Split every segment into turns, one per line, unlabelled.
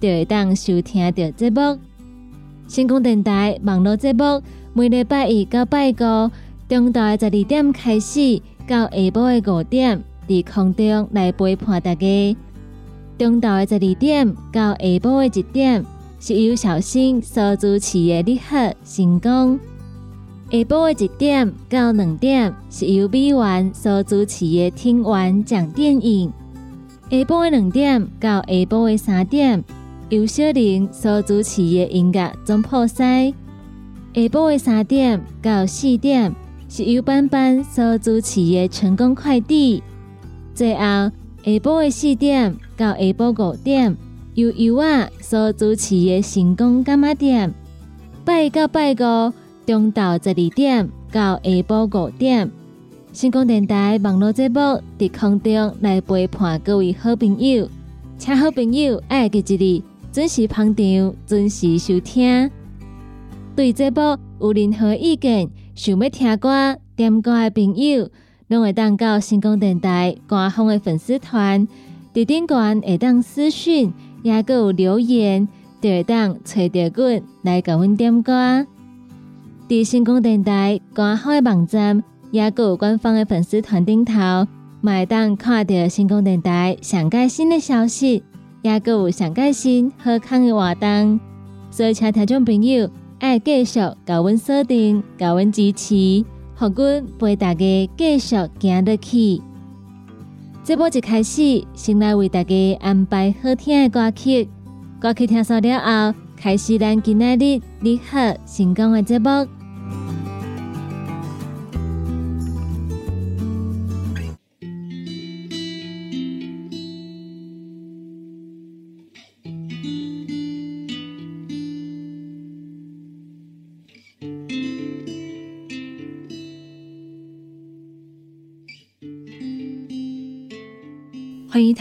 就会当收听到节目。星空电台网络节目每礼拜一到拜五，中昼十二点开始到下晡的五点，伫空中来陪伴大家。中昼的十二点到下晡的一点，是由小新所主持的你好成功。下晡的一点到两点，是由美元所主持的听完讲电影。下晡的两点到下晡的三点。由小玲所主持的音乐总铺塞，下晡的三点到四点是由班班所主持的成功快递。最后下晡的四点到下晡五点由尤啊所主持的成功干妈店。拜到拜五中昼十二点到下晡五点，成功电台网络节目伫空中来陪伴各位好朋友，请好朋友爱记一字。准时捧场，准时收听。对这部有任何意见，想要听歌、点歌的朋友，拢会当到星光电台官方的粉丝团，伫顶端会当私讯，也个有留言，就会当找到阮来甲阮点歌。伫星光电台官方的网站，也个有官方的粉丝团顶头，会当看到星光电台上盖新的消息。也阁有上开心、好康的活动，所以请听众朋友爱继续高阮锁定、高阮支持，互阮陪大家继续行得去。这波一开始，先来为大家安排好听的歌曲，歌曲听熟了后，开始咱今日你好成功的节目。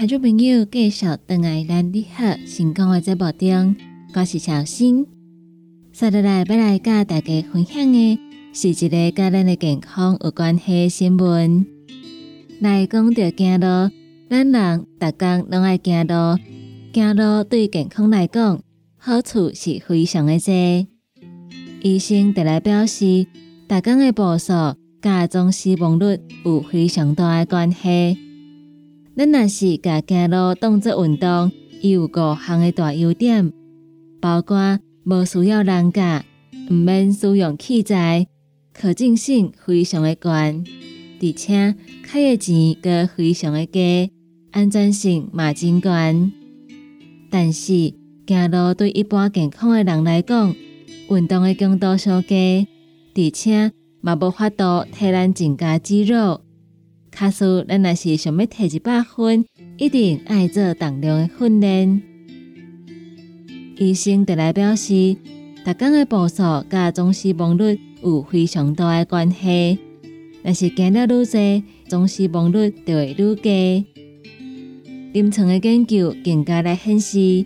听众朋友继续登来咱你好成功的节目中，我是小新。接下来要来甲大家分享的是一个跟咱的健康有关系的新闻。来讲到走路，咱人逐工拢爱走路，走路对健康来讲好处是非常的多。医生特来表示，逐工的步数甲总死亡率有非常大的关系。咱若是甲行路当作运动，伊有五项的大优点，包括无需要人教，毋免使用器材，可进性非常的高，而且开的钱阁非常的低，安全性嘛真高。但是行路对一般健康的人来讲，运动的强度稍低，而且嘛无法度替咱增加肌肉。卡数，咱若是想要摕一百分，一定爱做重量的训练。医生特来表示，逐工的步数甲总死亡率有非常大的关系。若是行了愈多，总死亡率就会愈低。临床的研究更加来显示，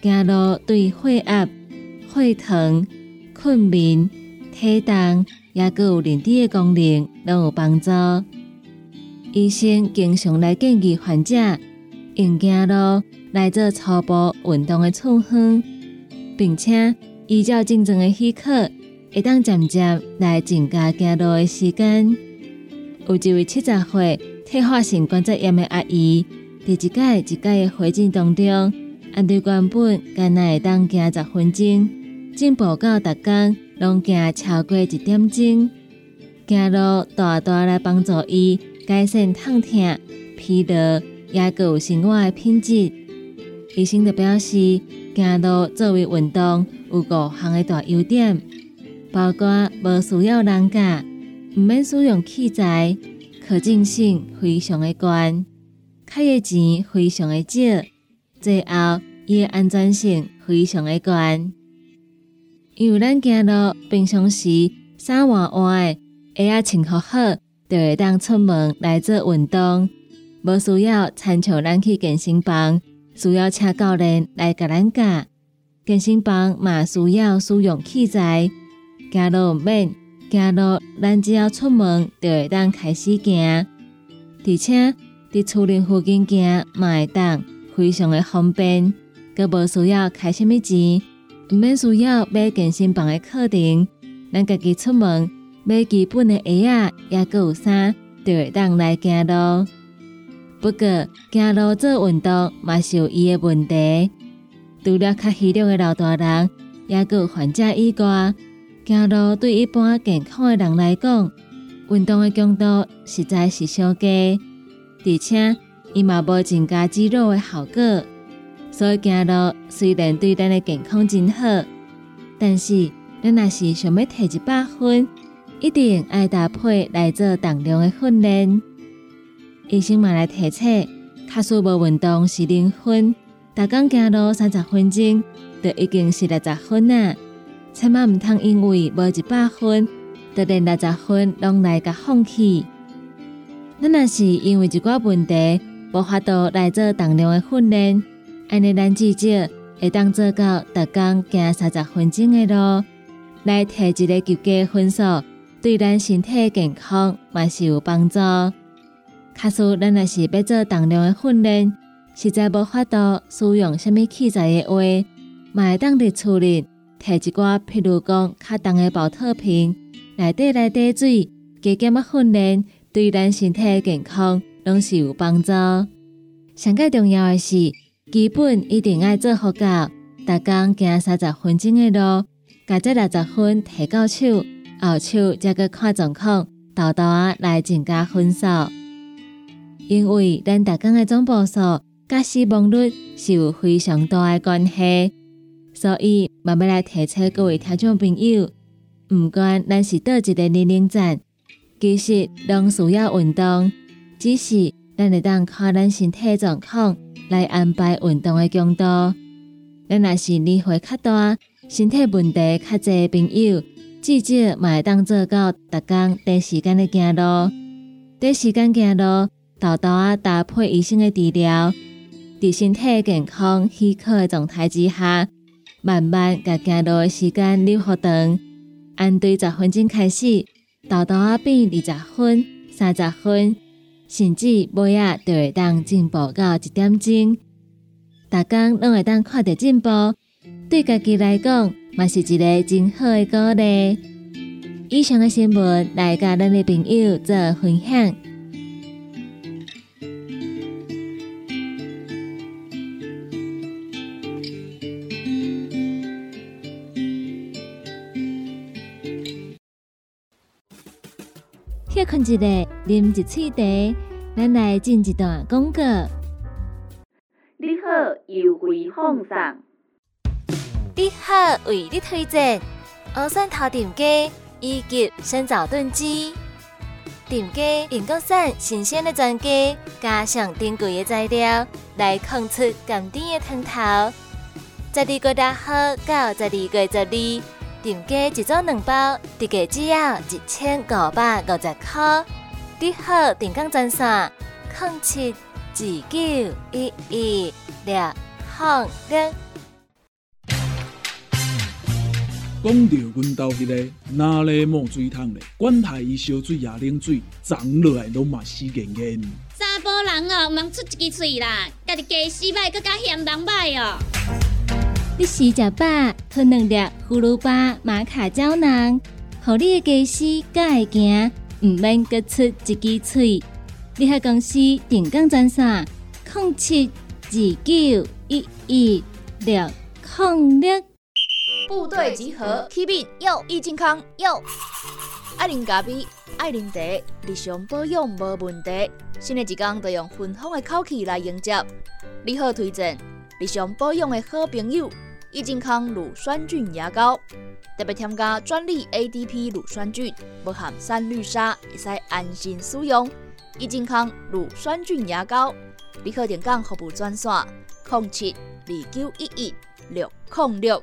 行路对血压、血糖、困眠、体重，也各有人体的功能拢有帮助。医生经常来建议患者用走路来做初步运动的处方，并且依照正常的许可，会当渐渐来增加走路的时间。有一位七十岁退化性关节炎的阿姨，伫一届一届的会诊当中，按照原本干那会当行十分钟，进步到逐工拢行超过一点钟，行路大大来帮助伊改善痛痛、疲劳，也有生活的品质。医生就表示，行路作为运动有五项的大优点，包括无需要人教，毋免使用器材，可进性非常的高，开的钱非常的少，最后伊的安全性非常的高。因为咱行路平常时衫换换，鞋仔穿好好，就会当出门来做运动，无需要参照咱去健身房，需要请教练来甲咱教。健身房嘛需要使用器材，行路免，行路咱只要出门就会当开始行，而且伫厝邻附近行嘛会当非常的方便，佮无需要开什么钱。毋免需要买健身房的课程，咱家己出门买基本的鞋仔，也佮有衫，就会当来行路。不过行路做运动嘛是有伊的问题，除了较虚弱的老大人，也佮有患者以外，行路对一般健康的人来讲，运动的强度实在是小低，而且伊嘛无增加肌肉的效果。所以行路虽然对咱的健康真好，但是咱若是想要摕一百分，一定爱搭配来做重量的训练。医生嘛来提醒，卡数无运动是零分，逐工行路三十分钟，就已经是六十分啊。千万毋通因为无一百分，就连六十分拢来甲放弃。咱若是因为一寡问题，无法度来做重量的训练。安尼，咱至少会当做到逐工行三十分钟的路，来提一个及格分数，对咱身体健康嘛是有帮助。假使咱若是要做重量的训练，实在无法度使用什么器材的话，嘛会当伫厝里摕一寡，譬如讲较重的保特瓶，内底来滴水，加减啊训练，对咱身体健康拢是有帮助。上个重要的是。基本一定要做好到，逐工行三十分钟的路，加这六十分提到手，后手再个看状况，豆豆啊来增加分数。因为咱逐工的总步数甲死亡率是有非常大的关系，所以慢慢来提醒各位听众朋友，毋管咱是倒一个年龄层，其实拢需要运动，只是咱会当看咱身体状况。来安排运动的强度。咱若是年岁较大、身体问题较侪的朋友，至少嘛会当做到逐工短时间的行路。短时间行路，豆豆啊搭配医生的治疗，伫身体健康许可的状态之下，慢慢甲行路的时间留好长。按对十分钟开始，豆豆啊变二十分、三十分。甚至尾啊就会当进步到一点钟，大家拢会当看到进步，对家己来讲，嘛是一个真好的鼓励。以上的新闻来甲咱的朋友做分享。歇困一下，啉一喙茶，咱来进一段广告。
你好，优惠放送。
你好，为你推荐欧山头店鸡以及生枣炖鸡。店鸡用国产新鲜的全鸡，加上珍贵的材料，来控出甘甜的汤头。十二月六号到十二月十二。店鸡一组两包，特价只要一千五百五十块。你好，电工专线：零七二九一一六零六。
讲到阮兜迄个哪里冒水桶咧？管他伊烧水也冷水，长落来拢嘛死严严。
查甫人哦，毋通出一支嘴啦，家己家洗歹，更加嫌人歹哦。
你食食饱，吞两粒葫芦巴、马卡胶囊，互你的家丝才会行，毋免各出一支喙。你喺公司定岗专线：控七二九一一六控六。
部队集合，Keep it 哟，益健康哟。爱啉咖啡，爱啉茶，日常保养无问题。新的一天，就用芬芳的口气来迎接。你好，推荐日常保养的好朋友——益健康乳酸菌牙膏，特别添加专利 ADP 乳酸菌，不含三氯沙，会使安心使用。益健康乳酸菌牙膏，你可点讲服务专线：零七二九一一六零六。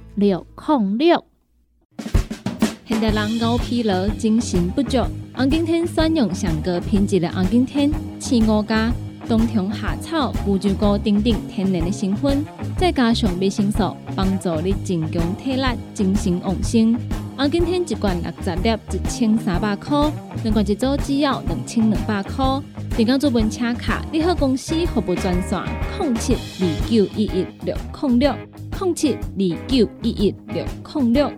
六控六，
现代人熬疲劳、精神不足，红景天选用上高品质的红景天，青五加冬虫夏草、乌鸡膏等等天然的成分，再加上维生素，帮助你增强体力、精神旺盛。红景天一罐六十粒，一千三百块；两罐一组只要两千两百块。订购做本车卡，你好公司服务专线：零七二九一一六零六。零七二九一一六零六。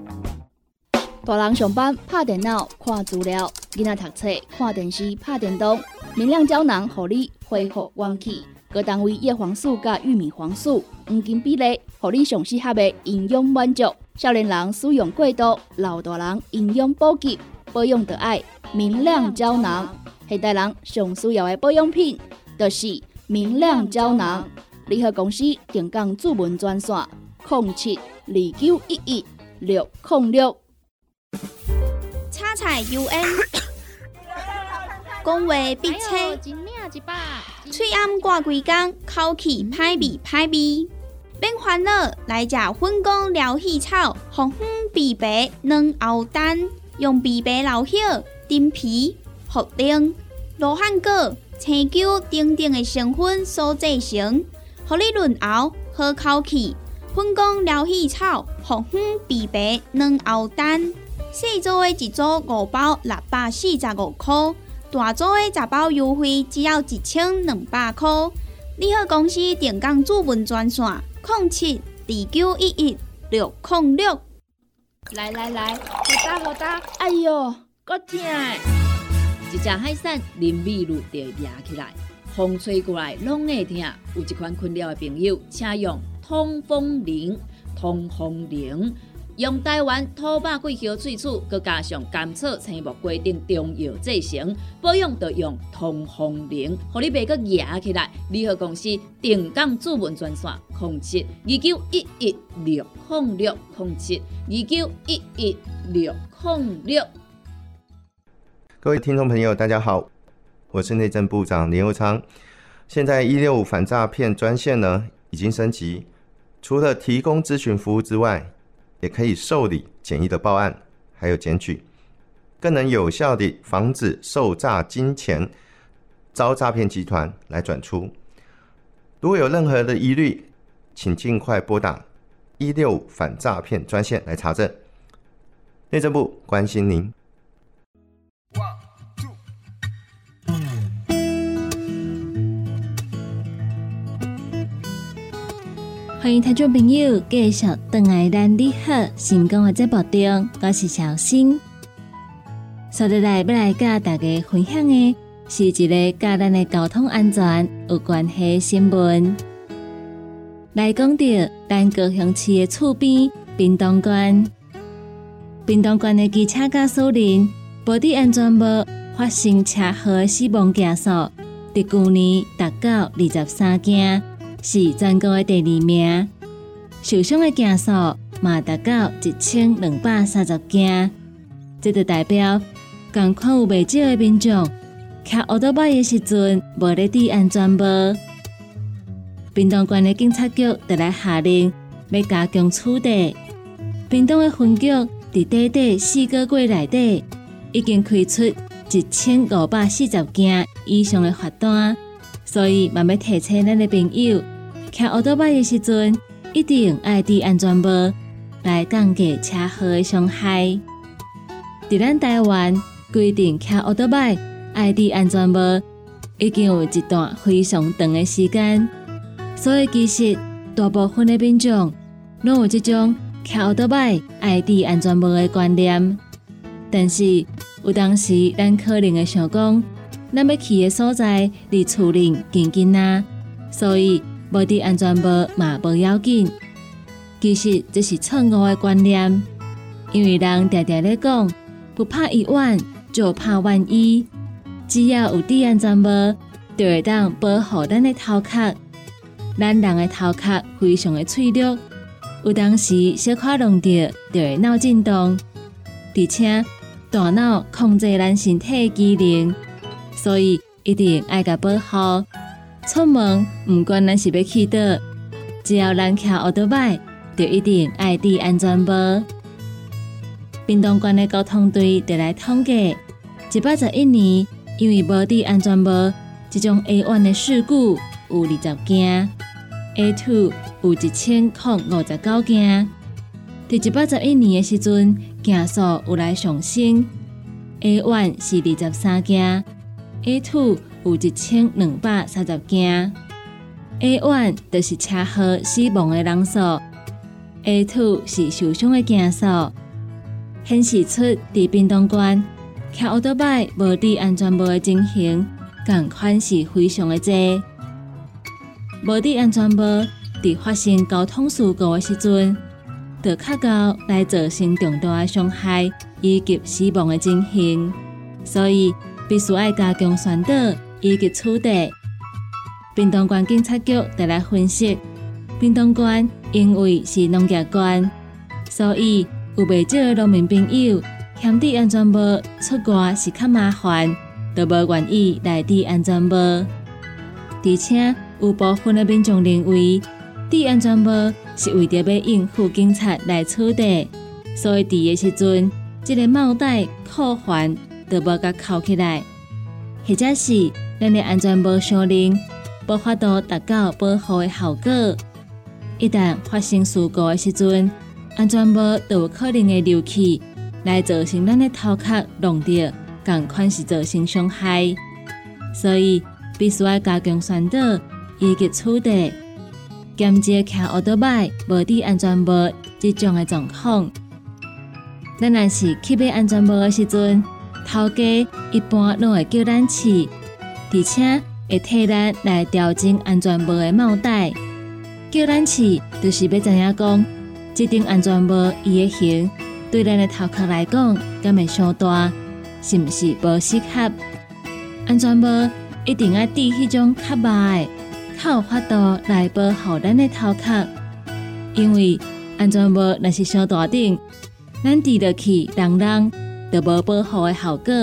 大人上班拍电脑看资料，囡仔读册看电视拍电动。明亮胶囊，合你恢复元气。各单位叶黄素加玉米黄素黄金比例，合你上适合的营养满足。少年人使用过度，老大人营养补给保养的爱明亮胶囊。现代人上需要的保养品，就是明亮胶囊。联合公司定岗主文专线。零七二九一一六零六，
叉彩 U N，讲话必切，嘴暗挂几工，口气歹味歹味，别烦恼，来食粉工疗气草，红粉枇杷软藕丹，用枇杷老血、丁皮、茯苓、罗汉果、青椒等等的成分所制成，合你润喉好口气。粉工疗气草、红粉枇杷软藕丹，细组的一组五包六百四十五块，大组的十包优惠只要一千两百块。你好，公司电工主文专线：零七二九一一六零六。
来来来，好打好打！哎哟，够痛！
一只海扇淋米露就压起来，风吹过来拢会痛。有一款困扰的朋友，请用。通风灵，通风灵，用台湾土白桂花萃取，佮加上甘草、青木规定中药制成，保养要用通风灵，互你袂佮压起来。联合公司定岗主文专线：零七二九一一六零六零七二九一一六零六。
各位听众朋友，大家好，我是内政部长林佑昌。现在一六五反诈骗专线呢，已经升级。除了提供咨询服务之外，也可以受理简易的报案，还有检举，更能有效地防止受诈金钱遭诈骗集团来转出。如果有任何的疑虑，请尽快拨打一六反诈骗专线来查证。内政部关心您。
欢迎听众朋友继续登来咱你好成功的节目中，我是小新。接下来要来甲大家分享的是一个甲咱的交通安全有关系新闻。来讲到咱高雄市的厝边冰冻关，冰冻关的机车驾驶人保持安全无发生车祸死亡件数，伫去年达到二十三件。是全国的第二名，受伤的件数嘛达到一千两百三十件，这就代表共款有未少的民众骑奥多巴的时阵无咧注安全帽。屏东县的警察局得来下令，要加强处理。屏东的分局伫短短四个月内底，已经开出一千五百四十件以上的罚单，所以慢慢提醒咱的朋友。骑奥多巴的时阵，一定爱戴安全帽来降低车祸的伤害。在咱台湾规定骑奥多拜爱戴安全帽，已经有一段非常长的时间，所以其实大部分的民众拢有这种骑奥多拜爱戴安全帽的观念。但是有当时咱可能会想讲，咱要去的所在离厝邻近近啊，所以。无戴安全帽嘛无要紧，其实这是错误的观念。因为人常常咧讲，不怕一万就怕万一。只要有戴安全帽，就会当保护咱的头壳。咱人的头壳非常的脆弱，有当时小可弄到就会脑震动，而且大脑控制咱身体的机能，所以一定爱甲保护。出门毋管咱是要去倒，只要咱骑奥多拜，就一定爱戴安全帽。屏东关的交通队就来统计，一百十一年因为无戴安全帽，这种 A one 的事故有二十件，A two 有一千零五十九件。伫一百十一年的时阵，件数有来上升，A one 是二十三件，A two。有一千两百三十件，A one 就是车祸死亡的人数，A two 是受伤的件数，显示出伫冰东关骑奥多拜无戴安全帽的情形，共款是非常的多。无戴安全帽伫发生交通事故的时阵，就较高来造成重大的伤害以及死亡的情形，所以必须爱加强宣导。以及处理。屏东县警察局得来分析，屏东县因为是农业县，所以有未少农民朋友嫌戴安全帽出外是较麻烦，都无愿意来戴安全帽。而且有部分的民众认为戴安全帽是为着要应付警察来处理，所以戴的时阵，这个帽带扣环都无甲扣起来，或者是。咱的安全帽上能无法度达到保护的效果。一旦发生事故的时阵，安全帽都有可能会流气，来造成咱的头壳弄掉，共款是造成伤害。所以必须要加强宣导，以及处理，减少骑奥多拜无戴安全帽这种的状况。咱若是去买安全帽的时阵，头家一般拢会叫咱试。而且会替咱来调整安全帽的帽带，叫咱试，就是要知影讲，这顶安全帽伊的型对咱的头壳来讲，敢会伤大，是毋是无适合？安全帽一定要戴迄种较薄、较有法度来保护咱的头壳，因为安全帽若是伤大顶，咱戴落去，人人就无保护的效果，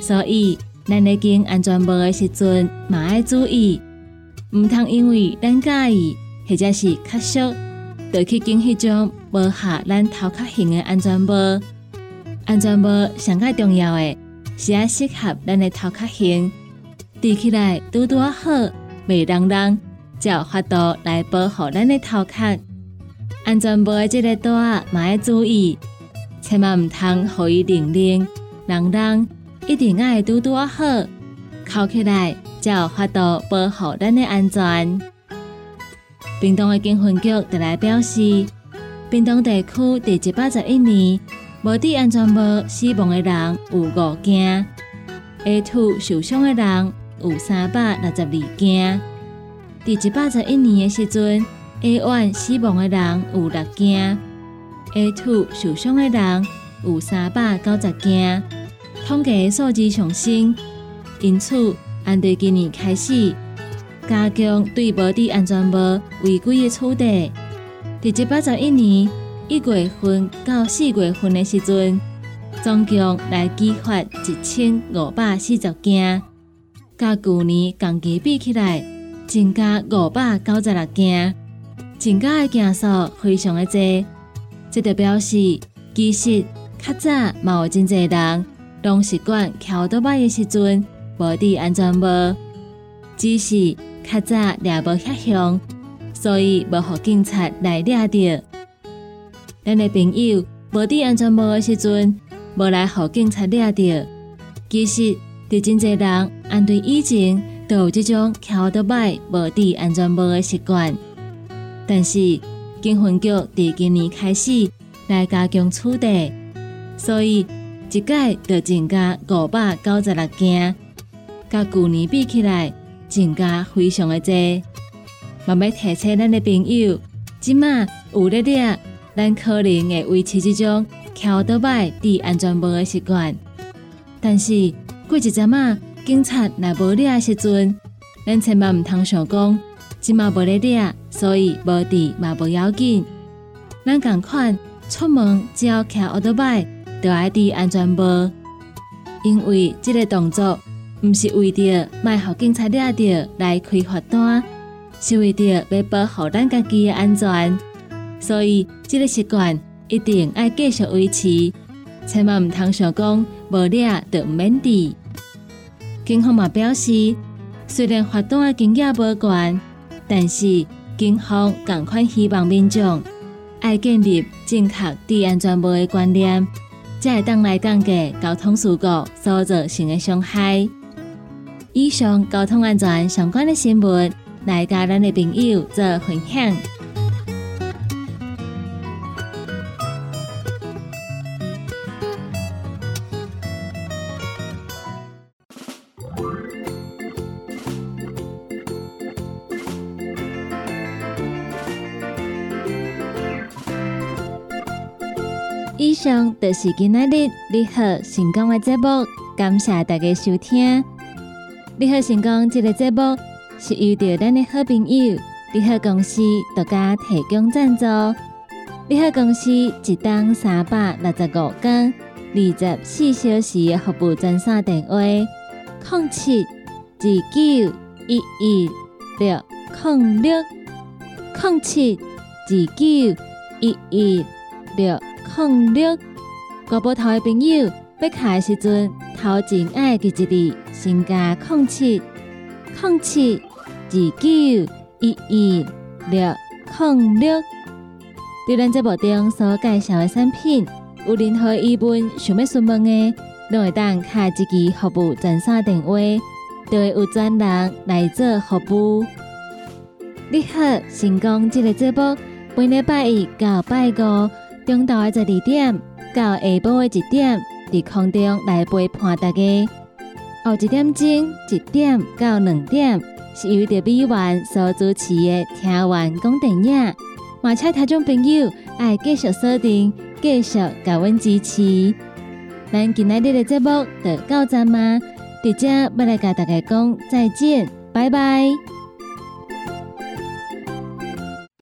所以。咱咧经安全帽的时阵，嘛爱注意，毋通因为咱介意或者是较俗，就去经迄种无合咱头壳型的安全帽。安全帽上较重要的，是要适合咱的头壳型，戴起来拄拄好，袂当当才有法度来保护咱的头壳。安全帽的这个带嘛爱注意，千万毋通互伊零零让人。一定爱拄拄好，扣起来才有法度保护咱的安全。屏东的警分局特来表示，屏东地区第一百十一年无戴安全帽死亡的人有五件，A two 受伤的人有三百六十二件。第一百十一年的时阵，A one 死亡的人有六件，A two 受伤的人有三百九十件。统计数字上升，因此，安德今年开始加强对无戴安全帽违规的处理。第一百十一年一月份到四月份的时阵，总共来举发一千五百四十件，甲去年同期比起来，增加五百九十六件，增加的件数非常的多。这就表示，其实较早嘛有真侪人。拢习惯桥倒摆的时阵无戴安全帽，只是较早掠无遐凶，所以无互警察来抓到。咱的朋友无伫安全帽的时阵，无来互警察抓到。其实，伫真侪人按对以前都有即种翘倒摆无伫安全帽的习惯。但是，警分局伫今年开始来加强处理，所以一届就增加五百九十六件，甲旧年比起来，增加非常的多。慢慢提醒咱的朋友，即马有咧咧，咱可能会维持即种翘倒摆戴安全帽的习惯。但是过一阵仔，警察若无咧的时阵，咱千万毋通想讲，即马无咧咧，所以无戴嘛无要紧。咱共款出门只要骑奥多摆，就爱戴安全帽，因为即个动作毋是为着卖互警察抓到来开罚单。是为着要保护咱家己的安全，所以这个习惯一定要继续维持，千万唔通想讲无抓就唔免戴。警方嘛表示，虽然罚单的金额无悬，但是警方共款希望民众爱建立正确戴安全帽的观念，才会当来降低交通事故所造成的伤害。以上交通安全相关的新闻。来甲咱的朋友做分享。以上就是今仔日你好成功的节目，感谢大家收听。你好成功这个节目。是遇到咱的好朋友，利好公司独家提供赞助。利好公司一档三百六十五天、二十四小时的服务专线电话：零七二九一一六零六零七二九一一六零六。国宝头的朋友，要卡的时阵，头前爱记一字，先加零七零七。二九一一六零六，对咱这部中所介绍的产品，有任何疑问想要询问的，都会当卡一支服务专线电话，就会有专人来做服务。你好，成功这个节目，每礼拜一到拜五，中昼的十二点到下晡的一点，伫空中来陪伴大家。后一点钟一点到两点。是由着美元所主持的《听完讲电影》，马车听众朋友爱继续锁定，继续甲阮支持。咱今仔日的节目就到这吗？伫遮要来甲大家讲再见，拜拜。